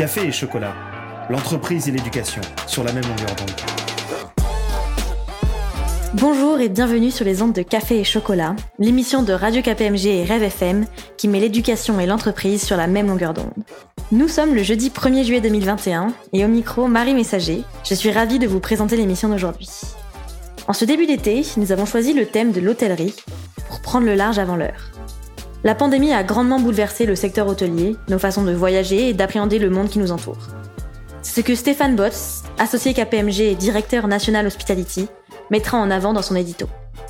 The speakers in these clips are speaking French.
Café et chocolat, l'entreprise et l'éducation sur la même longueur d'onde. Bonjour et bienvenue sur les ondes de Café et Chocolat, l'émission de Radio KPMG et Rêve FM qui met l'éducation et l'entreprise sur la même longueur d'onde. Nous sommes le jeudi 1er juillet 2021 et au micro Marie Messager, je suis ravie de vous présenter l'émission d'aujourd'hui. En ce début d'été, nous avons choisi le thème de l'hôtellerie pour prendre le large avant l'heure. La pandémie a grandement bouleversé le secteur hôtelier, nos façons de voyager et d'appréhender le monde qui nous entoure. C'est ce que Stéphane Botz, associé KPMG et directeur national Hospitality, mettra en avant dans son édito.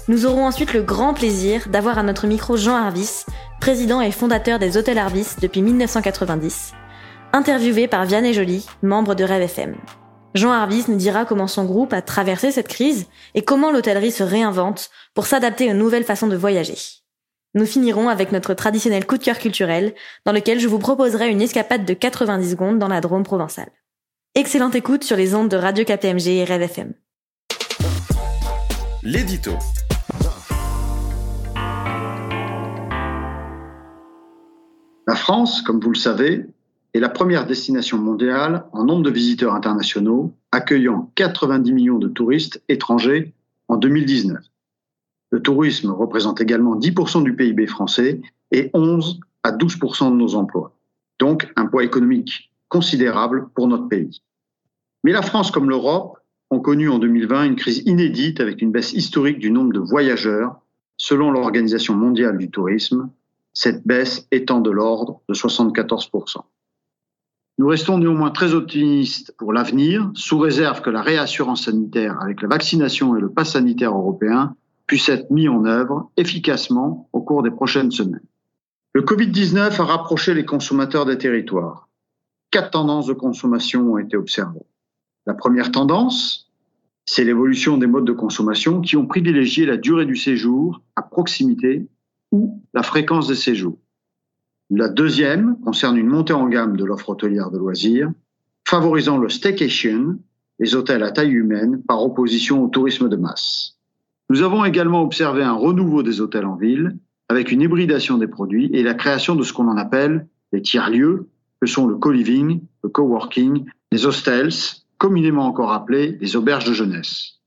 Nous aurons ensuite le grand plaisir d'avoir à notre micro Jean Harvis, président et fondateur des Hôtels Harvis depuis 1990, interviewé par Vianney Joly, membre de Rêve FM. Jean Harvis nous dira comment son groupe a traversé cette crise et comment l'hôtellerie se réinvente pour s'adapter aux nouvelles façons de voyager. Nous finirons avec notre traditionnel coup de cœur culturel, dans lequel je vous proposerai une escapade de 90 secondes dans la Drôme provençale. Excellente écoute sur les ondes de Radio KPMG et Rêve FM. L'édito. La France, comme vous le savez, est la première destination mondiale en nombre de visiteurs internationaux, accueillant 90 millions de touristes étrangers en 2019. Le tourisme représente également 10% du PIB français et 11 à 12% de nos emplois. Donc un poids économique considérable pour notre pays. Mais la France comme l'Europe ont connu en 2020 une crise inédite avec une baisse historique du nombre de voyageurs, selon l'Organisation mondiale du tourisme, cette baisse étant de l'ordre de 74%. Nous restons néanmoins très optimistes pour l'avenir, sous réserve que la réassurance sanitaire avec la vaccination et le pass sanitaire européen puisse être mis en œuvre efficacement au cours des prochaines semaines. Le Covid-19 a rapproché les consommateurs des territoires. Quatre tendances de consommation ont été observées. La première tendance, c'est l'évolution des modes de consommation qui ont privilégié la durée du séjour à proximité ou la fréquence des séjours. La deuxième concerne une montée en gamme de l'offre hôtelière de loisirs, favorisant le staycation, les hôtels à taille humaine, par opposition au tourisme de masse. Nous avons également observé un renouveau des hôtels en ville, avec une hybridation des produits et la création de ce qu'on en appelle les tiers-lieux, que sont le co-living, le coworking, les hostels, communément encore appelés les auberges de jeunesse.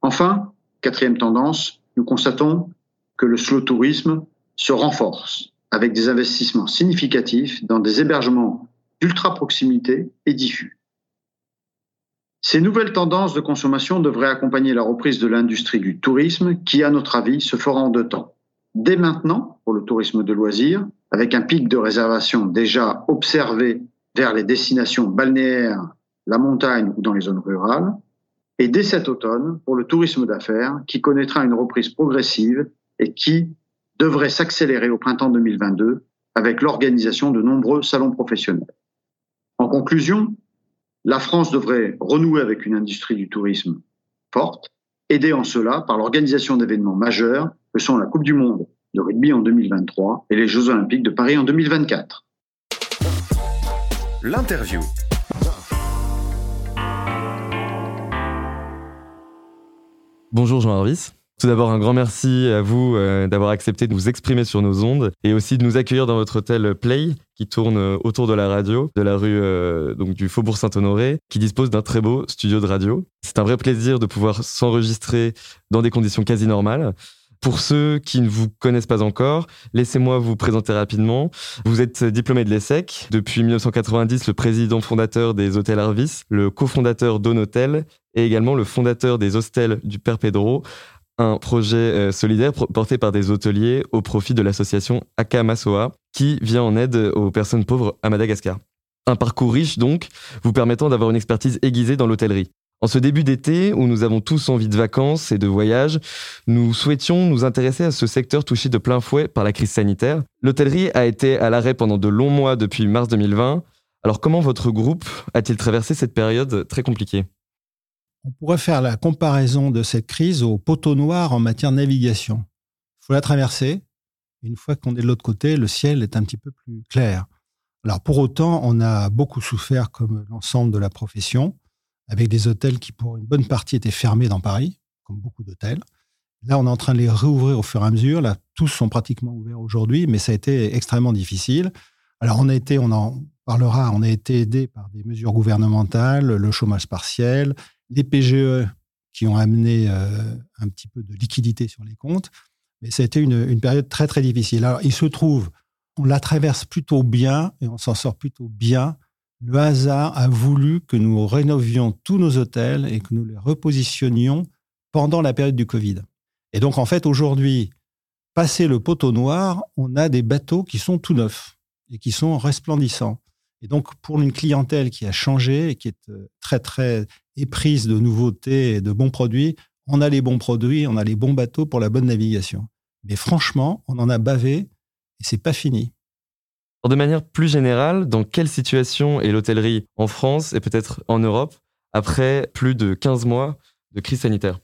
Enfin, quatrième tendance, nous constatons que le slow tourisme se renforce avec des investissements significatifs dans des hébergements d'ultra proximité et diffus. Ces nouvelles tendances de consommation devraient accompagner la reprise de l'industrie du tourisme qui, à notre avis, se fera en deux temps. Dès maintenant, pour le tourisme de loisirs, avec un pic de réservation déjà observé vers les destinations balnéaires, la montagne ou dans les zones rurales, et dès cet automne, pour le tourisme d'affaires, qui connaîtra une reprise progressive et qui devrait s'accélérer au printemps 2022 avec l'organisation de nombreux salons professionnels. En conclusion, la France devrait renouer avec une industrie du tourisme forte, aidée en cela par l'organisation d'événements majeurs que sont la Coupe du Monde de rugby en 2023 et les Jeux Olympiques de Paris en 2024. L'interview. Bonjour Jean Harvis. Tout d'abord, un grand merci à vous euh, d'avoir accepté de vous exprimer sur nos ondes et aussi de nous accueillir dans votre hôtel Play qui tourne euh, autour de la radio, de la rue euh, donc du Faubourg Saint-Honoré, qui dispose d'un très beau studio de radio. C'est un vrai plaisir de pouvoir s'enregistrer dans des conditions quasi normales. Pour ceux qui ne vous connaissent pas encore, laissez-moi vous présenter rapidement. Vous êtes diplômé de l'ESSEC, depuis 1990 le président fondateur des Hôtels Arvis, le cofondateur d'Honotel et également le fondateur des Hostels du Père Pedro, un projet euh, solidaire porté par des hôteliers au profit de l'association Akamasoa, qui vient en aide aux personnes pauvres à Madagascar. Un parcours riche donc, vous permettant d'avoir une expertise aiguisée dans l'hôtellerie. En ce début d'été, où nous avons tous envie de vacances et de voyages, nous souhaitions nous intéresser à ce secteur touché de plein fouet par la crise sanitaire. L'hôtellerie a été à l'arrêt pendant de longs mois depuis mars 2020. Alors comment votre groupe a-t-il traversé cette période très compliquée? On pourrait faire la comparaison de cette crise au poteau noir en matière de navigation. Il faut la traverser. Une fois qu'on est de l'autre côté, le ciel est un petit peu plus clair. Alors pour autant, on a beaucoup souffert comme l'ensemble de la profession, avec des hôtels qui pour une bonne partie étaient fermés dans Paris, comme beaucoup d'hôtels. Là, on est en train de les réouvrir au fur et à mesure. Là, tous sont pratiquement ouverts aujourd'hui, mais ça a été extrêmement difficile. Alors on a été, on a parlera, on a été aidé par des mesures gouvernementales, le chômage partiel, les PGE qui ont amené euh, un petit peu de liquidité sur les comptes. Mais ça a été une, une période très, très difficile. Alors, il se trouve, on la traverse plutôt bien et on s'en sort plutôt bien. Le hasard a voulu que nous rénovions tous nos hôtels et que nous les repositionnions pendant la période du Covid. Et donc, en fait, aujourd'hui, passé le poteau noir, on a des bateaux qui sont tout neufs et qui sont resplendissants. Et donc, pour une clientèle qui a changé et qui est euh, très, très éprise de nouveautés et de bons produits, on a les bons produits, on a les bons bateaux pour la bonne navigation. Mais franchement, on en a bavé et c'est pas fini. De manière plus générale, dans quelle situation est l'hôtellerie en France et peut-être en Europe après plus de 15 mois de crise sanitaire?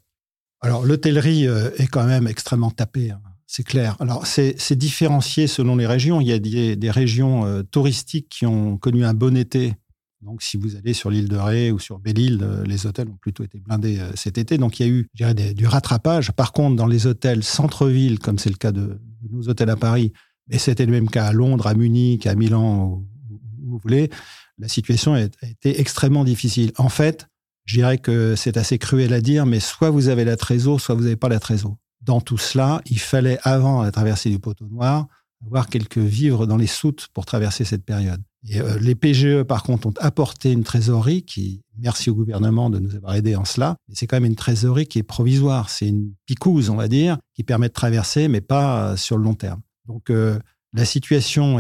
Alors, l'hôtellerie euh, est quand même extrêmement tapée. Hein c'est clair. Alors, c'est différencié selon les régions. Il y a des, régions euh, touristiques qui ont connu un bon été. Donc, si vous allez sur l'île de Ré ou sur Belle-Île, euh, les hôtels ont plutôt été blindés euh, cet été. Donc, il y a eu, je dirais, du rattrapage. Par contre, dans les hôtels centre-ville, comme c'est le cas de, nos hôtels à Paris, mais c'était le même cas à Londres, à Munich, à Milan, où, vous voulez, la situation a été extrêmement difficile. En fait, je dirais que c'est assez cruel à dire, mais soit vous avez la trésor, soit vous n'avez pas la trésor dans tout cela, il fallait, avant la traversée du poteau noir, avoir quelques vivres dans les soutes pour traverser cette période. Et, euh, les PGE, par contre, ont apporté une trésorerie qui, merci au gouvernement de nous avoir aidés en cela, c'est quand même une trésorerie qui est provisoire. C'est une picouse, on va dire, qui permet de traverser, mais pas euh, sur le long terme. Donc, euh, la situation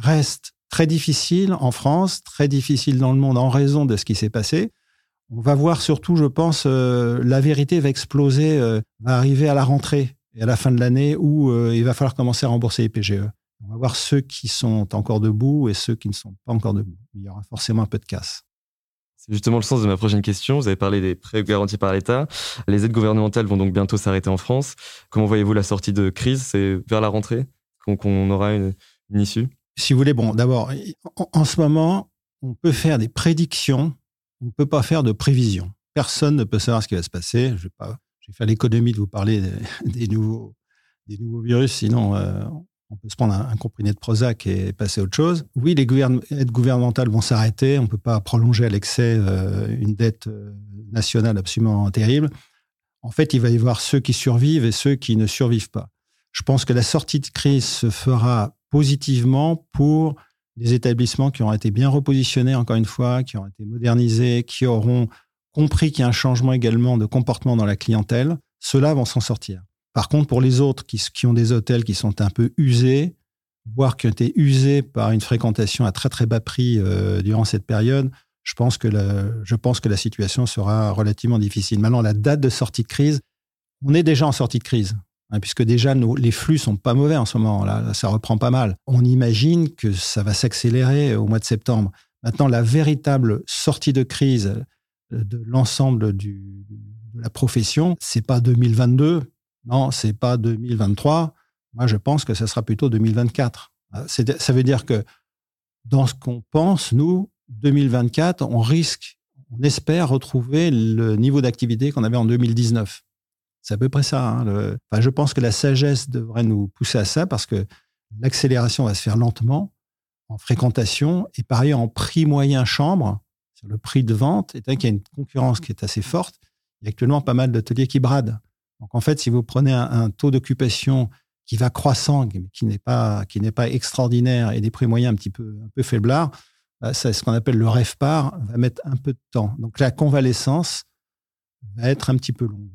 reste très difficile en France, très difficile dans le monde en raison de ce qui s'est passé. On va voir surtout, je pense, euh, la vérité va exploser, euh, va arriver à la rentrée et à la fin de l'année où euh, il va falloir commencer à rembourser les PGE. On va voir ceux qui sont encore debout et ceux qui ne sont pas encore debout. Il y aura forcément un peu de casse. C'est justement le sens de ma prochaine question. Vous avez parlé des prêts garantis par l'État. Les aides gouvernementales vont donc bientôt s'arrêter en France. Comment voyez-vous la sortie de crise? C'est vers la rentrée qu'on aura une, issue? Si vous voulez, bon, d'abord, en, ce moment, on peut faire des prédictions on ne peut pas faire de prévision. Personne ne peut savoir ce qui va se passer. Je vais, pas, faire l'économie de vous parler des, nouveaux, virus, sinon euh, on peut se prendre un, comprimé de Prozac et passer à autre chose. Oui, les aides gouvernementales vont s'arrêter. On ne peut pas prolonger à l'excès euh, une dette euh, nationale absolument terrible. En fait, il va y avoir ceux qui survivent et ceux qui ne survivent pas. Je pense que la sortie de crise se fera positivement pour des établissements qui auront été bien repositionnés, encore une fois, qui auront été modernisés, qui auront compris qu'il y a un changement également de comportement dans la clientèle, ceux-là vont s'en sortir. Par contre, pour les autres qui, ont des hôtels qui sont un peu usés, voire qui ont été usés par une fréquentation à très très bas prix euh, durant cette période, je pense, que je pense que la situation sera relativement difficile. Maintenant, la date de sortie de crise, on est déjà en sortie de crise. Hein, puisque déjà les flux sont pas mauvais en ce moment. Là, ça reprend pas mal. On imagine que ça va s'accélérer au mois de septembre. Maintenant, la véritable sortie de crise de l'ensemble de la profession, c'est pas 2022, non, c'est pas 2023. Moi, je pense que ça sera plutôt 2024. Euh, ça veut dire que dans ce qu'on pense, nous, 2024, on risque, on espère retrouver le niveau d'activité qu'on avait en 2019. C'est à peu près ça. Hein, je pense que la sagesse devrait nous pousser à ça parce que l'accélération va se faire lentement en fréquentation et par ailleurs en prix moyen chambre, sur le prix de vente, étant qu'il y a une concurrence qui est assez forte, il y a actuellement pas mal d'hôteliers qui bradent. Donc en fait, si vous prenez un, taux d'occupation qui va croissant, qui n'est pas qui n'est pas extraordinaire et des prix moyens un petit peu un peu faiblards, bah, c'est ce qu'on appelle le rêve par va mettre un peu de temps. Donc la convalescence va être un petit peu longue.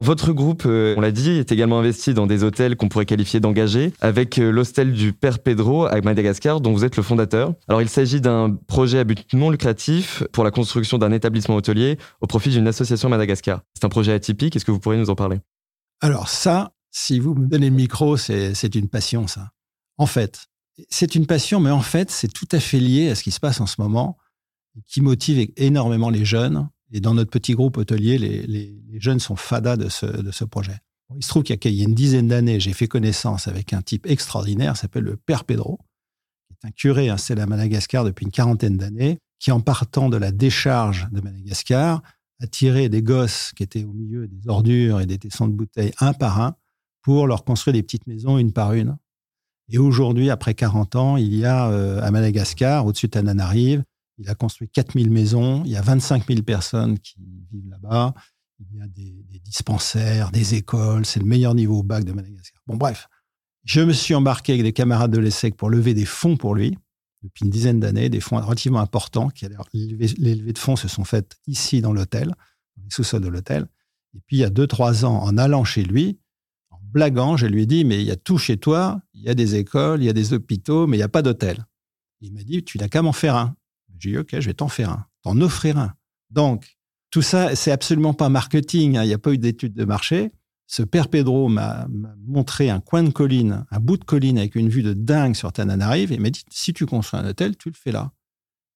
Votre groupe, euh, on l'a dit, est également investi dans des hôtels qu'on pourrait qualifier d'engagés, avec euh, l'hostel du Père Pedro à Madagascar, dont vous êtes le fondateur. Alors, il s'agit d'un projet à but non lucratif pour la construction d'un établissement hôtelier au profit d'une association Madagascar. C'est un projet atypique. Est-ce que vous pourriez nous en parler? Alors ça, si vous me donnez le micro, c'est une passion, ça. En fait, c'est une passion, mais en fait, c'est tout à fait lié à ce qui se passe en ce moment, qui motive énormément les jeunes et dans notre petit groupe hôtelier, les, jeunes sont fadas de ce, projet. il se trouve qu'il y, a une dizaine d'années, j'ai fait connaissance avec un type extraordinaire, s'appelle le Père Pedro, qui est un curé installé à Madagascar depuis une quarantaine d'années, qui en partant de la décharge de Madagascar, a tiré des gosses qui étaient au milieu des ordures et des tessons de bouteilles un par un pour leur construire des petites maisons une par une. Et aujourd'hui, après 40 ans, il y a à Madagascar, au-dessus de Tananarive, il a construit 4000 maisons, il y a 25 000 personnes qui vivent là-bas, il y a des, dispensaires, des écoles, c'est le meilleur niveau au bac de Madagascar. Bon, bref, je me suis embarqué avec des camarades de l'ESSEC pour lever des fonds pour lui, depuis une dizaine d'années, des fonds relativement importants. Qui, les levées de fonds se sont faites ici dans l'hôtel, dans les sous-sols de l'hôtel. Et puis, il y a deux, trois ans, en allant chez lui, en blaguant, je lui ai dit, mais il y a tout chez toi, il y a des écoles, il y a des hôpitaux, mais il n'y a pas d'hôtel. Il m'a dit, tu n'as qu'à m'en faire un. J'ai dit, OK, je vais t'en faire un, t'en offrir un. Donc, tout ça, c'est absolument pas marketing. Hein. Il n'y a pas eu d'étude de marché. Ce père Pedro m'a montré un coin de colline, un bout de colline avec une vue de dingue sur Tananarive et m'a dit si tu construis un hôtel, tu le fais là.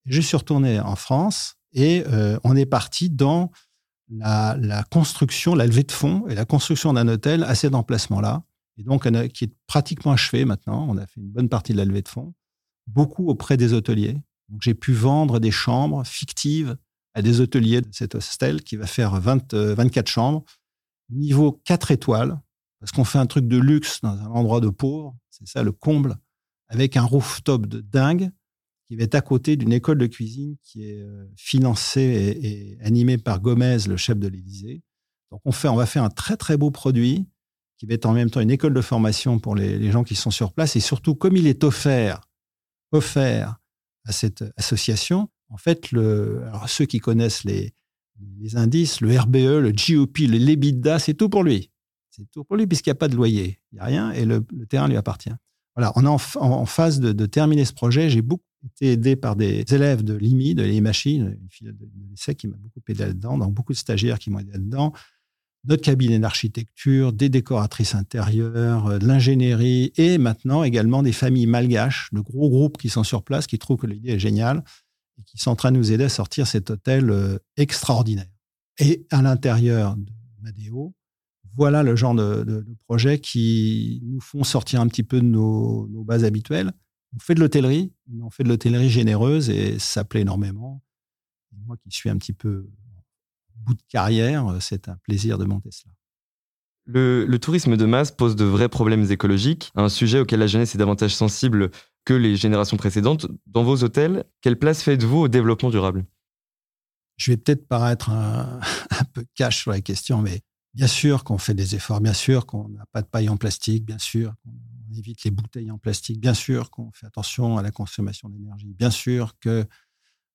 je suis retourné en France et euh, on est parti dans la, construction, la levée de fonds et la construction d'un hôtel à cet emplacement-là. Et donc, qui est pratiquement achevé maintenant. On a fait une bonne partie de la levée de fonds, beaucoup auprès des hôteliers. J'ai pu vendre des chambres fictives à des hôteliers de cet hostel qui va faire 20, 24 euh, chambres niveau 4 étoiles, parce qu'on fait un truc de luxe dans un endroit de pauvre, c'est ça le comble, avec un rooftop de dingue qui va être à côté d'une école de cuisine qui est euh, financée et, animée par Gomez, le chef de l'Élysée. Donc on, fait, on va faire un très très beau produit qui va être en même temps une école de formation pour les, gens qui sont sur place et surtout comme il est offert, offert à cette association, en fait, ceux qui connaissent les, indices, le RBE, le GOP, le l'EBITDA, c'est tout pour lui. C'est tout pour lui puisqu'il n'y a pas de loyer. Il n'y a rien et le, terrain lui appartient. Voilà, on est en, phase de, terminer ce projet. J'ai beaucoup été aidé par des élèves de l'IMI, de l'IMACHI, une fille de, l'ESSEC qui m'a beaucoup aidé là-dedans, donc beaucoup de stagiaires qui m'ont aidé là-dedans, notre cabinet d'architecture, des décoratrices intérieures, euh, de l'ingénierie et maintenant également des familles malgaches, de gros groupes qui sont sur place, qui trouvent que l'idée est géniale et qui sont en train de nous aider à sortir cet hôtel euh, extraordinaire. Et à l'intérieur de Madeo, voilà le genre de, projets qui nous font sortir un petit peu de nos, bases habituelles. On fait de l'hôtellerie, on fait de l'hôtellerie généreuse et ça plaît énormément. moi qui suis un petit peu bout de carrière, c'est un plaisir de monter cela. Le, le, tourisme de masse pose de vrais problèmes écologiques, un sujet auquel la jeunesse est davantage sensible que les générations précédentes. Dans vos hôtels, quelle place faites-vous au développement durable? Je vais peut-être paraître un, peu cash sur la question, mais bien sûr qu'on fait des efforts, bien sûr qu'on n'a pas de paille en plastique, bien sûr qu'on évite les bouteilles en plastique, bien sûr qu'on fait attention à la consommation d'énergie, bien sûr que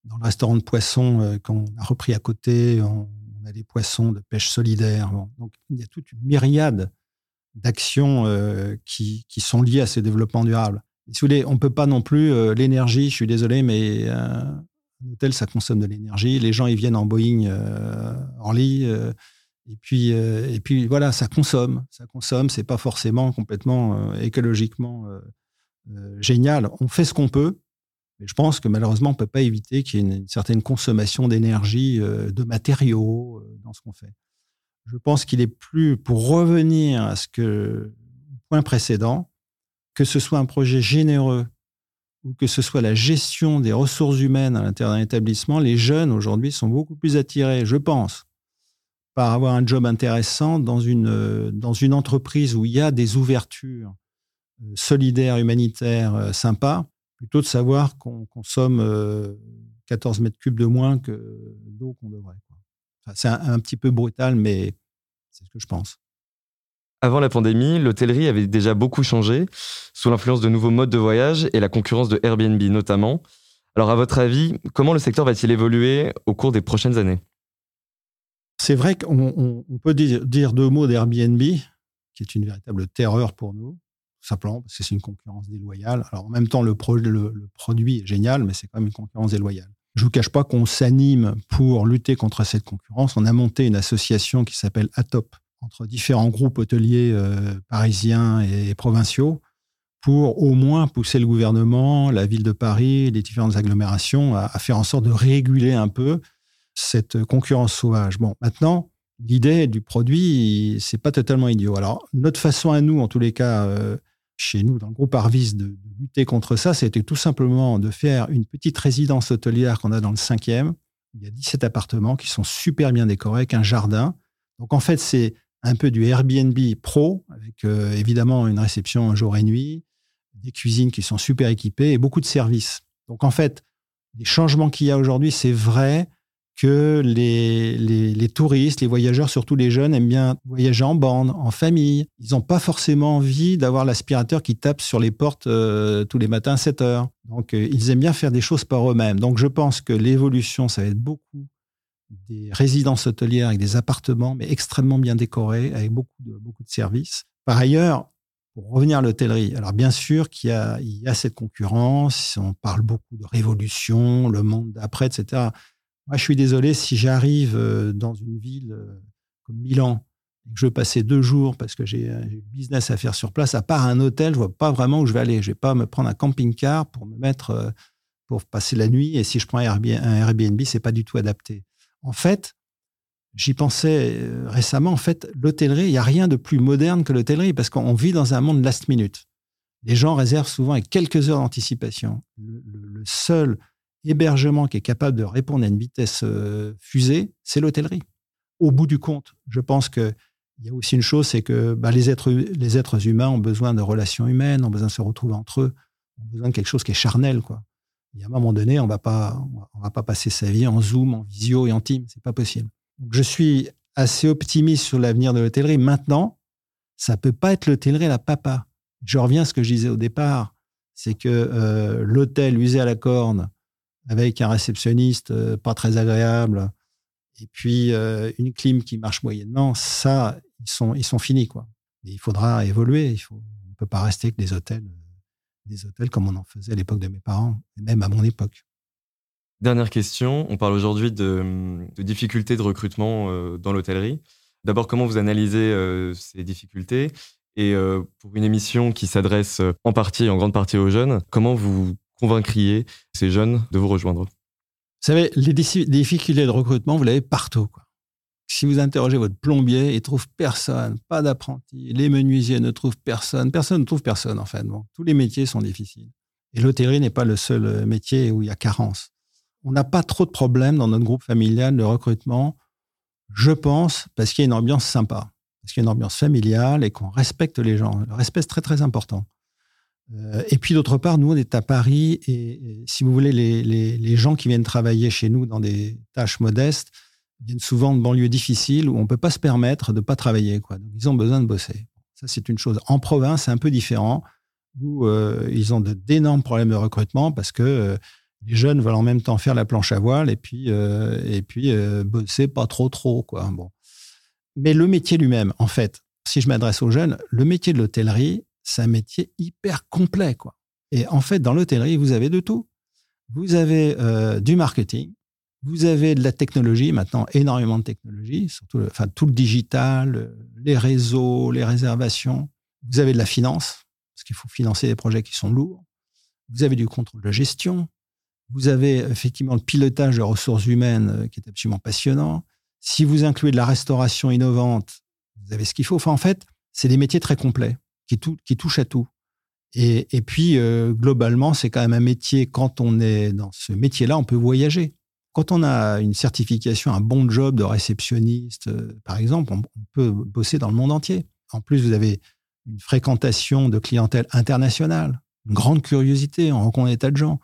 dans le restaurant de poissons euh, qu'on a repris à côté, on, a des poissons de pêche solidaire. donc il y a toute une myriade d'actions euh, qui, qui, sont liées à ce développement durable. Si vous voulez, on ne peut pas non plus, euh, l'énergie, je suis désolé, mais euh, un hôtel, ça consomme de l'énergie. Les gens, ils viennent en Boeing en lit. et, puis, et puis, voilà, ça consomme. Ça consomme, c'est pas forcément complètement écologiquement génial. On fait ce qu'on peut. Je pense que malheureusement, on ne peut pas éviter qu'il y ait une, certaine consommation d'énergie, de matériaux dans ce qu'on fait. Je pense qu'il est plus, pour revenir à ce que, point précédent, que ce soit un projet généreux ou que ce soit la gestion des ressources humaines à l'intérieur d'un établissement, les jeunes aujourd'hui sont beaucoup plus attirés, je pense, par avoir un job intéressant dans une, dans une entreprise où il y a des ouvertures euh, solidaires, humanitaires, euh, sympas, plutôt de savoir qu'on consomme 14 euh, mètres cubes de moins que d'eau qu'on devrait. c'est un petit peu brutal, mais c'est ce que je pense. Avant la pandémie, l'hôtellerie avait déjà beaucoup changé, sous l'influence de nouveaux modes de voyage et la concurrence de Airbnb notamment. Alors à votre avis, comment le secteur va-t-il évoluer au cours des prochaines années? C'est vrai qu'on peut dire, deux mots d'Airbnb, qui est une véritable terreur pour nous, simplement parce que c'est une concurrence déloyale. Alors en même temps, le, produit est génial, mais c'est quand même une concurrence déloyale. Je ne vous cache pas qu'on s'anime pour lutter contre cette concurrence. On a monté une association qui s'appelle ATOP, entre différents groupes hôteliers euh, parisiens et provinciaux pour au moins pousser le gouvernement, la ville de Paris, les différentes agglomérations à, faire en sorte de réguler un peu cette concurrence sauvage. Bon, maintenant, l'idée du produit, c'est pas totalement idiot. Alors, notre façon à nous, en tous les cas, euh, chez nous, dans le groupe Arvis, de, lutter contre ça, c'était tout simplement de faire une petite résidence hôtelière qu'on a dans le cinquième. Il y a 17 appartements qui sont super bien décorés, avec un jardin. Donc, en fait, c'est un peu du Airbnb pro, avec euh, évidemment une réception jour et nuit, des cuisines qui sont super équipées et beaucoup de services. Donc en fait, les changements qu'il y a aujourd'hui, c'est vrai que les, les, touristes, les voyageurs, surtout les jeunes, aiment bien voyager en bande, en famille. Ils n'ont pas forcément envie d'avoir l'aspirateur qui tape sur les portes euh, tous les matins à 7 heures. Donc, euh, ils aiment bien faire des choses par eux-mêmes. Donc, je pense que l'évolution, ça va être beaucoup des résidences hôtelières avec des appartements, mais extrêmement bien décorés, avec beaucoup de, beaucoup de services. Par ailleurs, pour revenir à l'hôtellerie, alors bien sûr qu'il y a, il y a cette concurrence, on parle beaucoup de révolution, le monde d'après, etc. Moi, je suis désolé si j'arrive euh, dans une ville euh, comme Milan et que je veux passer deux jours parce que j'ai du business à faire sur place, à part un hôtel, je vois pas vraiment où je vais aller. Je vais pas me prendre un camping-car pour me mettre euh, pour passer la nuit. Et si je prends un Airbnb, c'est pas du tout adapté. En fait, j'y pensais récemment. En fait, l'hôtellerie, il n'y a rien de plus moderne que l'hôtellerie parce qu'on vit dans un monde last minute. Les gens réservent souvent avec quelques heures d'anticipation. le, seul hébergement qui est capable de répondre à une vitesse euh, fusée, c'est l'hôtellerie. Au bout du compte, je pense qu'il y a aussi une chose, c'est que bah, les, êtres, les êtres humains ont besoin de relations humaines, ont besoin de se retrouver entre eux, ont besoin de quelque chose qui est charnel. Quoi. Et à un moment donné, on ne va pas passer sa vie en Zoom, en visio et en team. C'est pas possible. Je suis assez optimiste sur l'avenir de l'hôtellerie. Maintenant, ça peut pas être l'hôtellerie la papa. Je reviens à ce que je disais au départ, c'est que euh, l'hôtel usé à la corne, avec un réceptionniste euh, pas très agréable et puis euh, une clim qui marche moyennement, ça, ils sont, ils sont finis. Quoi. il faudra évoluer. Il faut, on ne peut pas rester que des hôtels, des hôtels comme on en faisait à l'époque de mes parents, et même à mon époque. Dernière question. On parle aujourd'hui de, difficultés de recrutement euh, dans l'hôtellerie. D'abord, comment vous analysez ces difficultés? Et pour une émission qui s'adresse en partie, en grande partie aux jeunes, comment vous convaincriez ces jeunes de vous rejoindre Vous savez, les difficultés de recrutement, vous l'avez partout. Si vous interrogez votre plombier, il trouve personne, pas d'apprenti. Les menuisiers ne trouvent personne. Personne ne trouve personne, en fait. tous les métiers sont difficiles. Et l'hôtellerie n'est pas le seul euh, métier où il y a carence. On n'a pas trop de problèmes dans notre groupe familial de recrutement, je pense, parce qu'il y a une ambiance sympa, parce qu'il y a une ambiance familiale et qu'on respecte les gens. Le respect, c'est très, très important. Euh, et puis d'autre part, nous, on est à Paris et, si vous voulez, les, les, gens qui viennent travailler chez nous dans des tâches modestes viennent souvent de banlieues difficiles où on ne peut pas se permettre de ne pas travailler. Quoi. Donc, ils ont besoin de bosser. Ça, c'est une chose. En province, c'est un peu différent où euh, ils ont d'énormes problèmes de recrutement parce que euh, les jeunes veulent en même temps faire la planche à voile et puis, et puis bosser pas trop, trop. Quoi. Bon. Mais le métier lui-même, en fait, si je m'adresse aux jeunes, le métier de l'hôtellerie, c'est un métier hyper complet. Quoi. Et en fait, dans l'hôtellerie, vous avez de tout. Vous avez euh, du marketing, vous avez de la technologie, maintenant énormément de technologie, surtout le, enfin, tout le digital, les réseaux, les réservations. Vous avez de la finance, parce qu'il faut financer des projets qui sont lourds. Vous avez du contrôle de gestion. Vous avez effectivement le pilotage de ressources humaines euh, qui est absolument passionnant. Si vous incluez de la restauration innovante, vous avez ce qu'il faut. Enfin, en fait, c'est des métiers très complets qui, touche à tout. Et, puis, euh, globalement, c'est quand même un métier, quand on est dans ce métier-là, on peut voyager. Quand on a une certification, un bon job de réceptionniste, euh, par exemple, on, peut bosser dans le monde entier. En plus, vous avez une fréquentation de clientèle internationale, une grande curiosité, on rencontre des tas de gens.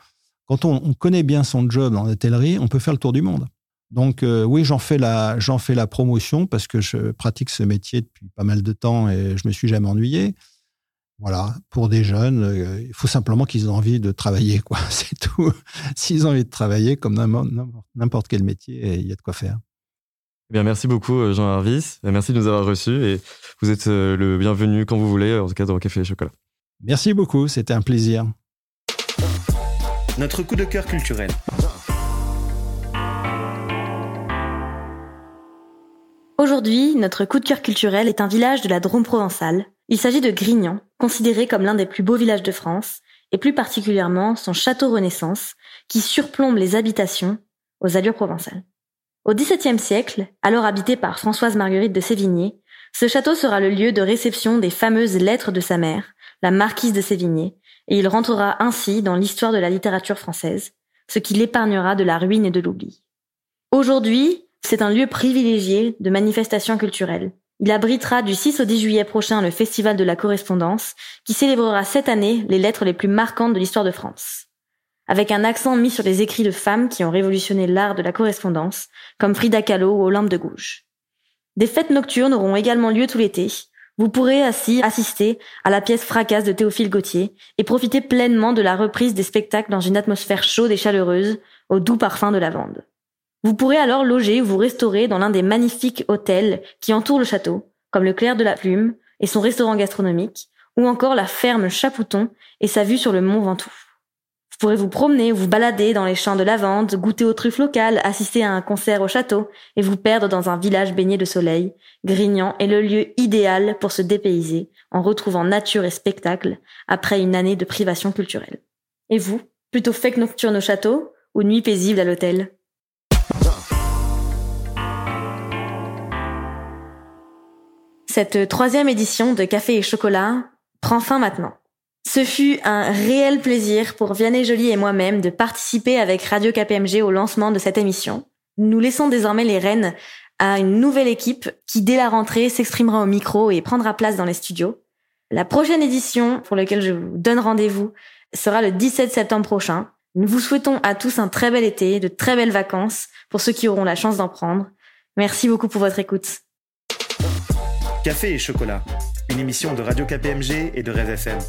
Quand on, on connaît bien son job dans l'hôtellerie, on peut faire le tour du monde. Donc euh, oui, j'en fais la promotion parce que je pratique ce métier depuis pas mal de temps et je me suis jamais ennuyé. Voilà, pour des jeunes, euh, il faut simplement qu'ils aient envie de travailler, quoi. C'est tout. S'ils ont envie de travailler, comme n'importe quel métier, il y a de quoi faire. Eh bien, merci beaucoup, euh, Jean Harvis. Merci de nous avoir reçus et vous êtes euh, le bienvenu quand vous voulez, en tout cas dans Café et Chocolat. Merci beaucoup, c'était un plaisir. Notre coup de cœur culturel. Aujourd'hui, notre coup de cœur culturel est un village de la Drôme provençale. Il s'agit de Grignan, considéré comme l'un des plus beaux villages de France, et plus particulièrement son château Renaissance, qui surplombe les habitations aux allures provençales. Au XVIIe siècle, alors habité par Françoise Marguerite de Sévigné, ce château sera le lieu de réception des fameuses lettres de sa mère, la marquise de Sévigné, et il rentrera ainsi dans l'histoire de la littérature française, ce qui l'épargnera de la ruine et de l'oubli. Aujourd'hui, c'est un lieu privilégié de manifestations culturelles. Il abritera du 6 au 10 juillet prochain le Festival de la correspondance, qui célébrera cette année les lettres les plus marquantes de l'histoire de France. Avec un accent mis sur les écrits de femmes qui ont révolutionné l'art de la correspondance, comme Frida Kahlo ou Olympe de Gouges. Des fêtes nocturnes auront également lieu tout l'été. Vous pourrez ainsi assister à la pièce Fracasse de Théophile Gautier et profiter pleinement de la reprise des spectacles dans une atmosphère chaude et chaleureuse, au doux parfum de lavande. Vous pourrez alors loger ou vous restaurer dans l'un des magnifiques hôtels qui entourent le château, comme le Clair de la Plume et son restaurant gastronomique, ou encore la ferme Chapouton et sa vue sur le mont Ventoux. Vous pourrez vous promener, vous balader dans les champs de lavande, goûter aux truffes locales, assister à un concert au château et vous perdre dans un village baigné de soleil. Grignan est le lieu idéal pour se dépayser en retrouvant nature et spectacle après une année de privation culturelle. Et vous, plutôt fête nocturne au château ou nuit paisible à l'hôtel? Cette troisième édition de Café et Chocolat prend fin maintenant. Ce fut un réel plaisir pour Vianney Joly et moi-même de participer avec Radio KPMG au lancement de cette émission. Nous laissons désormais les rênes à une nouvelle équipe qui, dès la rentrée, s'exprimera au micro et prendra place dans les studios. La prochaine édition, pour laquelle je vous donne rendez-vous, sera le 17 septembre prochain. Nous vous souhaitons à tous un très bel été, de très belles vacances, pour ceux qui auront la chance d'en prendre. Merci beaucoup pour votre écoute. Café et chocolat, une émission de Radio KPMG et de Rêve FM.